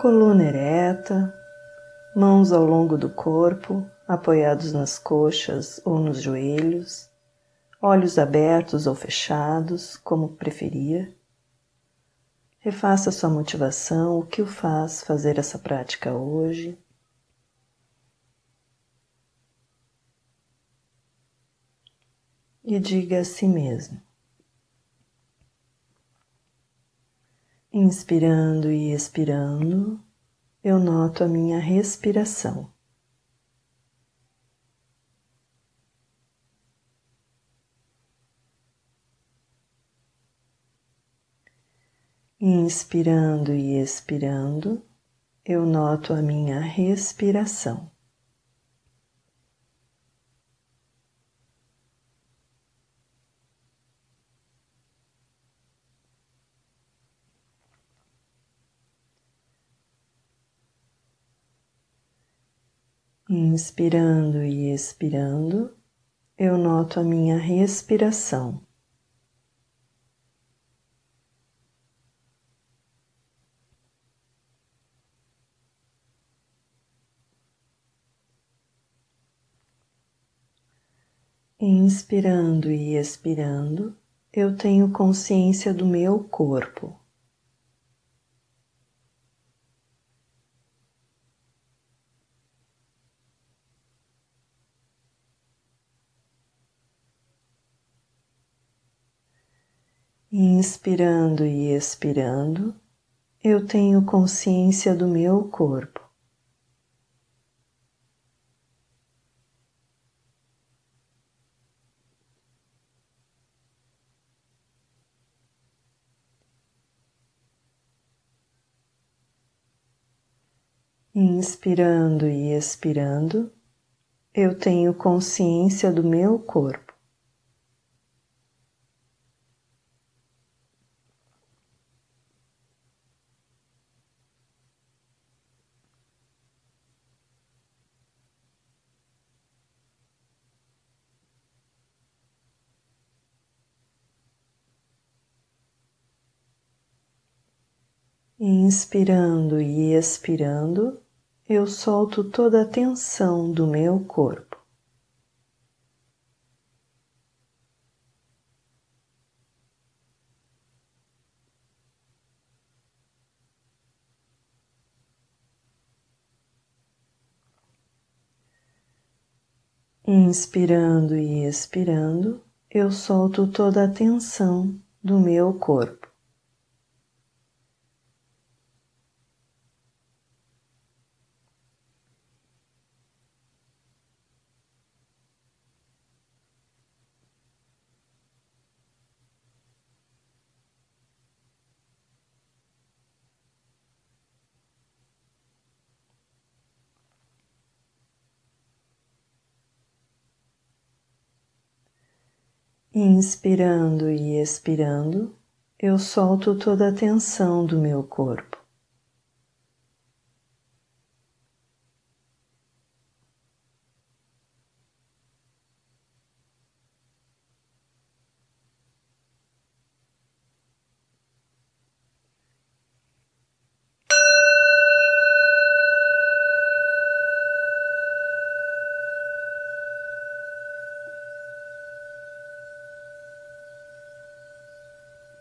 coluna ereta, mãos ao longo do corpo, apoiados nas coxas ou nos joelhos, olhos abertos ou fechados, como preferir. Refaça sua motivação, o que o faz fazer essa prática hoje. E diga a si mesmo: Inspirando e expirando, eu noto a minha respiração. Inspirando e expirando, eu noto a minha respiração. Inspirando e expirando, eu noto a minha respiração. Inspirando e expirando, eu tenho consciência do meu corpo. Inspirando e expirando, eu tenho consciência do meu corpo. Inspirando e expirando, eu tenho consciência do meu corpo. Inspirando e expirando, eu solto toda a tensão do meu corpo. Inspirando e expirando, eu solto toda a tensão do meu corpo. Inspirando e expirando, eu solto toda a tensão do meu corpo.